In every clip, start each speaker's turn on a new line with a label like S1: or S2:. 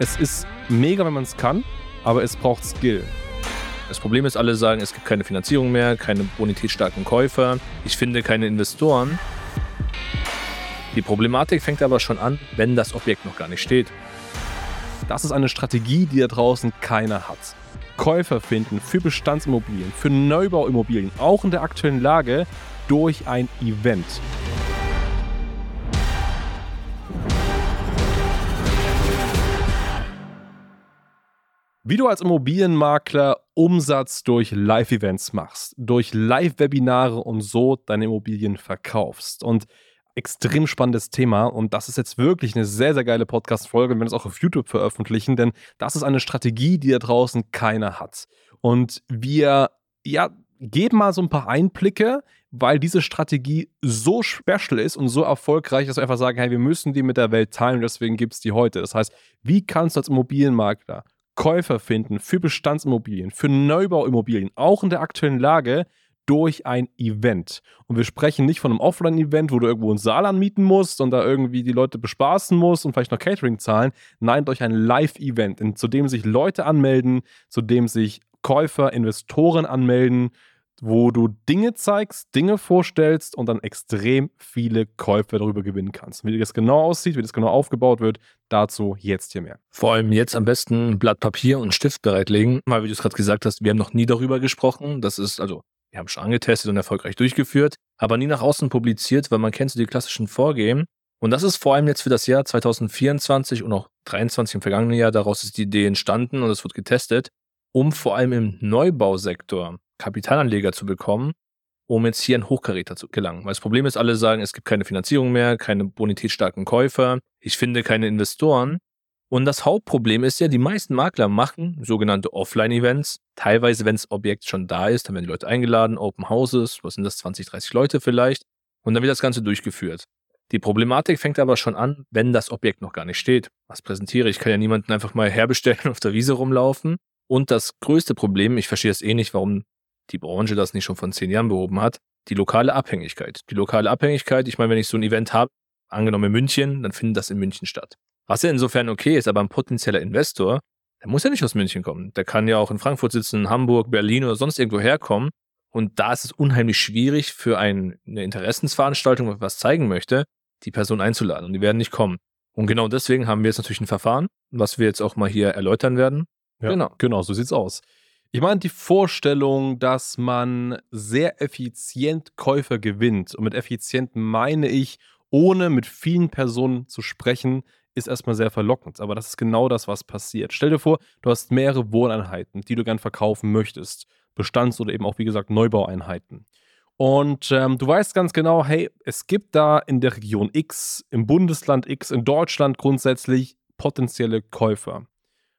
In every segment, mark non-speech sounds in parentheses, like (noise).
S1: Es ist mega, wenn man es kann, aber es braucht Skill.
S2: Das Problem ist, alle sagen, es gibt keine Finanzierung mehr, keine bonitätsstarken Käufer. Ich finde keine Investoren. Die Problematik fängt aber schon an, wenn das Objekt noch gar nicht steht.
S1: Das ist eine Strategie, die da draußen keiner hat. Käufer finden für Bestandsimmobilien, für Neubauimmobilien, auch in der aktuellen Lage, durch ein Event. Wie du als Immobilienmakler Umsatz durch Live-Events machst, durch Live-Webinare und so deine Immobilien verkaufst. Und extrem spannendes Thema und das ist jetzt wirklich eine sehr, sehr geile Podcast-Folge wir es auch auf YouTube veröffentlichen, denn das ist eine Strategie, die da draußen keiner hat. Und wir, ja, geben mal so ein paar Einblicke, weil diese Strategie so special ist und so erfolgreich, dass wir einfach sagen, hey, wir müssen die mit der Welt teilen deswegen gibt es die heute. Das heißt, wie kannst du als Immobilienmakler Käufer finden für Bestandsimmobilien, für Neubauimmobilien, auch in der aktuellen Lage durch ein Event. Und wir sprechen nicht von einem Offline-Event, wo du irgendwo einen Saal anmieten musst und da irgendwie die Leute bespaßen musst und vielleicht noch Catering zahlen. Nein, durch ein Live-Event, zu dem sich Leute anmelden, zu dem sich Käufer, Investoren anmelden, wo du Dinge zeigst, Dinge vorstellst und dann extrem viele Käufer darüber gewinnen kannst. Wie das genau aussieht, wie das genau aufgebaut wird, dazu jetzt hier mehr.
S2: Vor allem jetzt am besten Blatt Papier und Stift bereitlegen, weil wie du es gerade gesagt hast, wir haben noch nie darüber gesprochen. Das ist also, wir haben schon angetestet und erfolgreich durchgeführt, aber nie nach außen publiziert, weil man kennt so die klassischen Vorgehen. Und das ist vor allem jetzt für das Jahr 2024 und auch 2023 im vergangenen Jahr, daraus ist die Idee entstanden und es wird getestet, um vor allem im Neubausektor Kapitalanleger zu bekommen, um jetzt hier ein Hochkaräter zu gelangen. Weil das Problem ist, alle sagen, es gibt keine Finanzierung mehr, keine bonitätsstarken Käufer, ich finde keine Investoren. Und das Hauptproblem ist ja, die meisten Makler machen sogenannte Offline-Events. Teilweise, wenn das Objekt schon da ist, dann werden die Leute eingeladen, Open Houses, was sind das, 20, 30 Leute vielleicht. Und dann wird das Ganze durchgeführt. Die Problematik fängt aber schon an, wenn das Objekt noch gar nicht steht. Was präsentiere ich? Ich kann ja niemanden einfach mal herbestellen (laughs) auf der Wiese rumlaufen. Und das größte Problem, ich verstehe es eh nicht, warum die Branche das nicht schon von zehn Jahren behoben hat, die lokale Abhängigkeit. Die lokale Abhängigkeit, ich meine, wenn ich so ein Event habe, angenommen in München, dann findet das in München statt. Was ja insofern okay ist, aber ein potenzieller Investor, der muss ja nicht aus München kommen. Der kann ja auch in Frankfurt sitzen, Hamburg, Berlin oder sonst irgendwo herkommen. Und da ist es unheimlich schwierig für ein, eine Interessensveranstaltung, wenn was zeigen möchte, die Person einzuladen. Und die werden nicht kommen. Und genau deswegen haben wir jetzt natürlich ein Verfahren, was wir jetzt auch mal hier erläutern werden.
S1: Ja, genau. Genau, so sieht's aus. Ich meine, die Vorstellung, dass man sehr effizient Käufer gewinnt, und mit effizient meine ich, ohne mit vielen Personen zu sprechen, ist erstmal sehr verlockend. Aber das ist genau das, was passiert. Stell dir vor, du hast mehrere Wohneinheiten, die du gern verkaufen möchtest. Bestands- oder eben auch, wie gesagt, Neubaueinheiten. Und ähm, du weißt ganz genau, hey, es gibt da in der Region X, im Bundesland X, in Deutschland grundsätzlich potenzielle Käufer.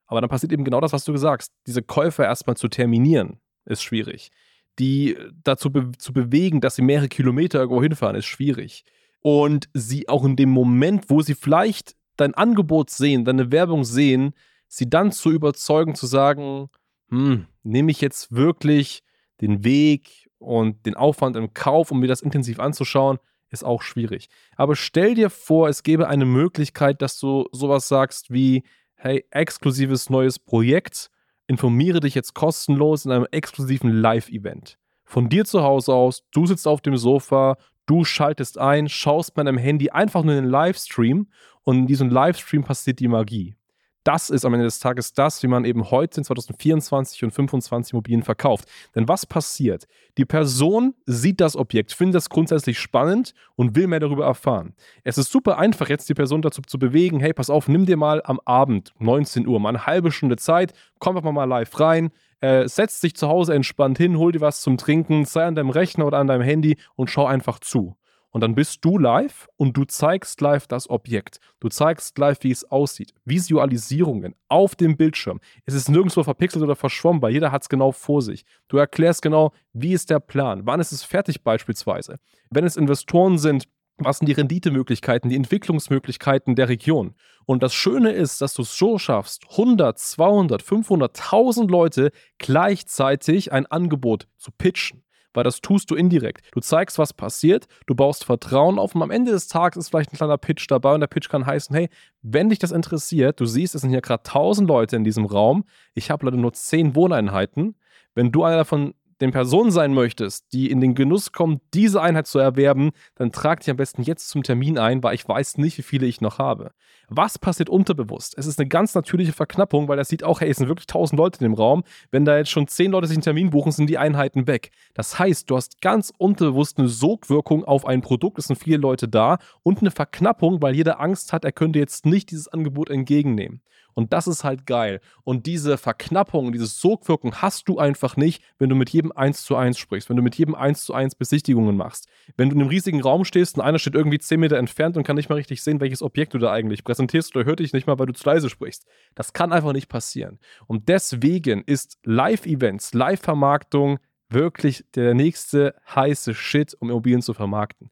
S1: Aber dann passiert eben genau das, was du gesagt. Diese Käufer erstmal zu terminieren, ist schwierig. Die dazu be zu bewegen, dass sie mehrere Kilometer irgendwo hinfahren, ist schwierig. Und sie auch in dem Moment, wo sie vielleicht dein Angebot sehen, deine Werbung sehen, sie dann zu überzeugen, zu sagen, hm, nehme ich jetzt wirklich den Weg und den Aufwand im Kauf, um mir das intensiv anzuschauen, ist auch schwierig. Aber stell dir vor, es gäbe eine Möglichkeit, dass du sowas sagst wie, hey, exklusives neues Projekt, informiere dich jetzt kostenlos in einem exklusiven Live-Event. Von dir zu Hause aus, du sitzt auf dem Sofa, du schaltest ein, schaust mit deinem Handy einfach nur in den Livestream und in diesem Livestream passiert die Magie das ist am Ende des Tages das, wie man eben heute in 2024 und 2025 Immobilien verkauft. Denn was passiert? Die Person sieht das Objekt, findet das grundsätzlich spannend und will mehr darüber erfahren. Es ist super einfach, jetzt die Person dazu zu bewegen, hey, pass auf, nimm dir mal am Abend, 19 Uhr, mal eine halbe Stunde Zeit, komm einfach mal live rein, äh, setz dich zu Hause entspannt hin, hol dir was zum Trinken, sei an deinem Rechner oder an deinem Handy und schau einfach zu. Und dann bist du live und du zeigst live das Objekt. Du zeigst live, wie es aussieht. Visualisierungen auf dem Bildschirm. Es ist nirgendwo verpixelt oder verschwommen, weil jeder hat es genau vor sich. Du erklärst genau, wie ist der Plan, wann ist es fertig beispielsweise. Wenn es Investoren sind, was sind die Renditemöglichkeiten, die Entwicklungsmöglichkeiten der Region? Und das Schöne ist, dass du es so schaffst, 100, 200, 500, 1000 Leute gleichzeitig ein Angebot zu pitchen. Weil das tust du indirekt. Du zeigst, was passiert, du baust Vertrauen auf und am Ende des Tages ist vielleicht ein kleiner Pitch dabei und der Pitch kann heißen, hey, wenn dich das interessiert, du siehst, es sind hier gerade 1000 Leute in diesem Raum, ich habe leider nur 10 Wohneinheiten, wenn du einer davon den Person sein möchtest, die in den Genuss kommt, diese Einheit zu erwerben, dann trag dich am besten jetzt zum Termin ein, weil ich weiß nicht, wie viele ich noch habe. Was passiert unterbewusst? Es ist eine ganz natürliche Verknappung, weil er sieht auch, hey, es sind wirklich tausend Leute in dem Raum. Wenn da jetzt schon zehn Leute sich einen Termin buchen, sind die Einheiten weg. Das heißt, du hast ganz unterbewusst eine Sogwirkung auf ein Produkt, es sind viele Leute da und eine Verknappung, weil jeder Angst hat, er könnte jetzt nicht dieses Angebot entgegennehmen. Und das ist halt geil. Und diese Verknappung, diese Sogwirkung hast du einfach nicht, wenn du mit jedem 1 zu 1 sprichst, wenn du mit jedem 1 zu 1 Besichtigungen machst. Wenn du in einem riesigen Raum stehst und einer steht irgendwie 10 Meter entfernt und kann nicht mal richtig sehen, welches Objekt du da eigentlich präsentierst oder hört dich nicht mal, weil du zu leise sprichst. Das kann einfach nicht passieren. Und deswegen ist Live-Events, Live-Vermarktung wirklich der nächste heiße Shit, um Immobilien zu vermarkten.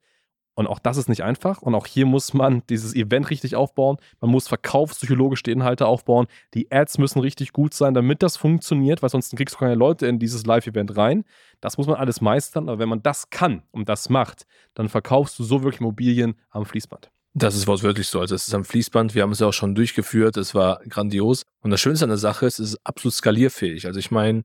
S1: Und auch das ist nicht einfach. Und auch hier muss man (laughs) dieses Event richtig aufbauen. Man muss verkaufspsychologisch die Inhalte aufbauen. Die Ads müssen richtig gut sein, damit das funktioniert, weil sonst kriegst du keine Leute in dieses Live-Event rein. Das muss man alles meistern. Aber wenn man das kann und das macht, dann verkaufst du so wirklich Immobilien am Fließband.
S2: Das ist wortwörtlich so. Also es ist am Fließband. Wir haben es ja auch schon durchgeführt. Es war grandios. Und das Schönste an der Sache ist, es ist absolut skalierfähig. Also ich meine,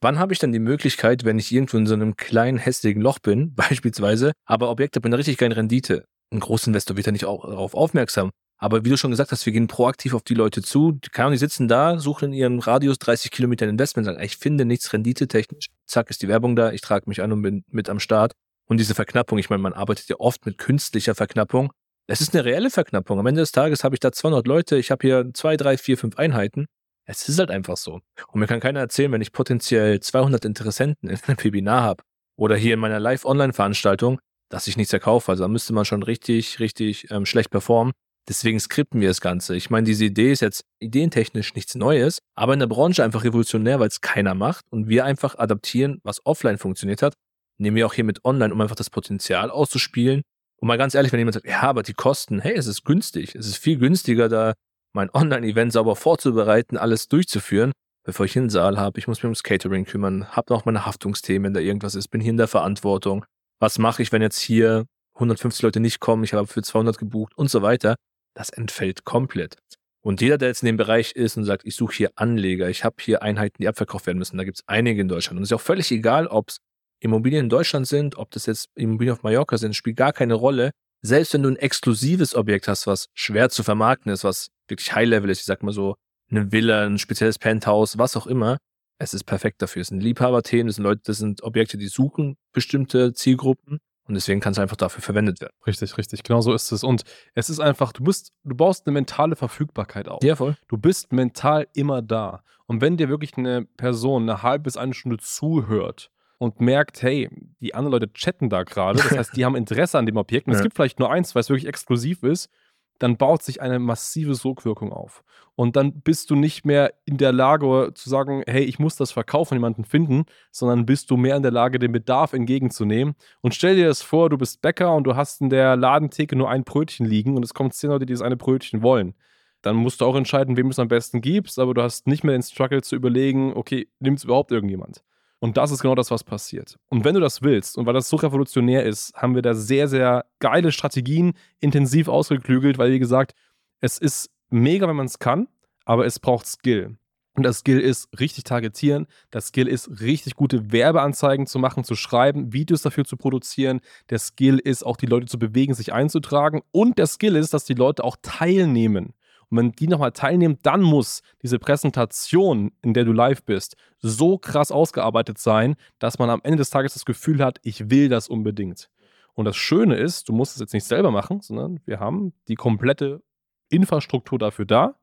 S2: Wann habe ich dann die Möglichkeit, wenn ich irgendwo in so einem kleinen, hässlichen Loch bin, (laughs) beispielsweise, aber Objekte mit einer richtig geilen Rendite? Ein Großinvestor wird ja nicht auch darauf aufmerksam. Aber wie du schon gesagt hast, wir gehen proaktiv auf die Leute zu. Die, die sitzen da, suchen in ihrem Radius 30 Kilometer Investment, sagen, ich finde nichts renditetechnisch. Zack, ist die Werbung da, ich trage mich an und bin mit am Start. Und diese Verknappung, ich meine, man arbeitet ja oft mit künstlicher Verknappung. Es ist eine reelle Verknappung. Am Ende des Tages habe ich da 200 Leute, ich habe hier zwei, drei, vier, fünf Einheiten. Es ist halt einfach so. Und mir kann keiner erzählen, wenn ich potenziell 200 Interessenten in einem Webinar habe oder hier in meiner Live-Online-Veranstaltung, dass ich nichts erkaufe. Also da müsste man schon richtig, richtig ähm, schlecht performen. Deswegen skripten wir das Ganze. Ich meine, diese Idee ist jetzt ideentechnisch nichts Neues, aber in der Branche einfach revolutionär, weil es keiner macht und wir einfach adaptieren, was offline funktioniert hat, nehmen wir auch hier mit online, um einfach das Potenzial auszuspielen. Und mal ganz ehrlich, wenn jemand sagt, ja, aber die Kosten, hey, es ist günstig. Es ist viel günstiger, da mein Online-Event sauber vorzubereiten, alles durchzuführen, bevor ich einen Saal habe. Ich muss mich ums Catering kümmern, habe noch meine Haftungsthemen, wenn da irgendwas ist, bin hier in der Verantwortung. Was mache ich, wenn jetzt hier 150 Leute nicht kommen, ich habe für 200 gebucht und so weiter. Das entfällt komplett. Und jeder, der jetzt in dem Bereich ist und sagt, ich suche hier Anleger, ich habe hier Einheiten, die abverkauft werden müssen, da gibt es einige in Deutschland. Und es ist auch völlig egal, ob es Immobilien in Deutschland sind, ob das jetzt Immobilien auf Mallorca sind, spielt gar keine Rolle. Selbst wenn du ein exklusives Objekt hast, was schwer zu vermarkten ist, was wirklich High-Level ist, ich sag mal so, eine Villa, ein spezielles Penthouse, was auch immer, es ist perfekt dafür. Es sind Liebhaberthemen, das sind Leute, das sind Objekte, die suchen bestimmte Zielgruppen und deswegen kann es einfach dafür verwendet werden.
S1: Richtig, richtig. Genau so ist es. Und es ist einfach, du bist, du baust eine mentale Verfügbarkeit auf.
S2: Ja, voll.
S1: Du bist mental immer da. Und wenn dir wirklich eine Person eine halbe bis eine Stunde zuhört und merkt, hey, die anderen Leute chatten da gerade, das (laughs) heißt, die haben Interesse an dem Objekt und ja. es gibt vielleicht nur eins, weil es wirklich exklusiv ist dann baut sich eine massive Sogwirkung auf. Und dann bist du nicht mehr in der Lage zu sagen, hey, ich muss das verkaufen, jemanden finden, sondern bist du mehr in der Lage, den Bedarf entgegenzunehmen. Und stell dir das vor, du bist Bäcker und du hast in der Ladentheke nur ein Brötchen liegen und es kommen zehn Leute, die das eine Brötchen wollen. Dann musst du auch entscheiden, wem du es am besten gibst, aber du hast nicht mehr den Struggle zu überlegen, okay, nimmt es überhaupt irgendjemand? Und das ist genau das, was passiert. Und wenn du das willst, und weil das so revolutionär ist, haben wir da sehr, sehr geile Strategien intensiv ausgeklügelt, weil, wie gesagt, es ist mega, wenn man es kann, aber es braucht Skill. Und das Skill ist richtig targetieren. Das Skill ist richtig gute Werbeanzeigen zu machen, zu schreiben, Videos dafür zu produzieren. Der Skill ist auch die Leute zu bewegen, sich einzutragen. Und der Skill ist, dass die Leute auch teilnehmen. Und wenn die nochmal teilnehmen, dann muss diese Präsentation, in der du live bist, so krass ausgearbeitet sein, dass man am Ende des Tages das Gefühl hat, ich will das unbedingt. Und das Schöne ist, du musst es jetzt nicht selber machen, sondern wir haben die komplette Infrastruktur dafür da.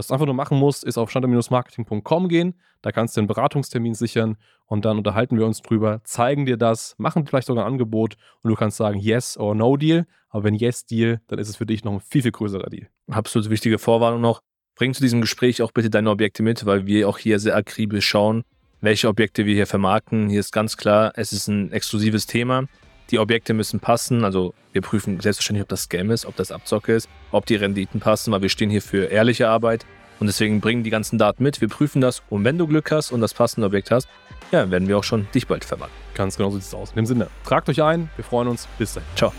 S1: Was du einfach nur machen musst, ist auf standard-marketing.com gehen, da kannst du einen Beratungstermin sichern und dann unterhalten wir uns drüber, zeigen dir das, machen vielleicht sogar ein Angebot und du kannst sagen Yes or No Deal. Aber wenn Yes Deal, dann ist es für dich noch ein viel, viel größerer Deal.
S2: Absolut wichtige Vorwarnung noch. Bring zu diesem Gespräch auch bitte deine Objekte mit, weil wir auch hier sehr akribisch schauen, welche Objekte wir hier vermarkten. Hier ist ganz klar, es ist ein exklusives Thema. Die Objekte müssen passen. Also wir prüfen selbstverständlich, ob das Scam ist, ob das Abzocke ist, ob die Renditen passen, weil wir stehen hier für ehrliche Arbeit. Und deswegen bringen die ganzen Daten mit, wir prüfen das und wenn du Glück hast und das passende Objekt hast, ja, werden wir auch schon dich bald verwandeln.
S1: Ganz genau so sieht es aus. In dem Sinne, tragt euch ein, wir freuen uns. Bis dann.
S2: Ciao.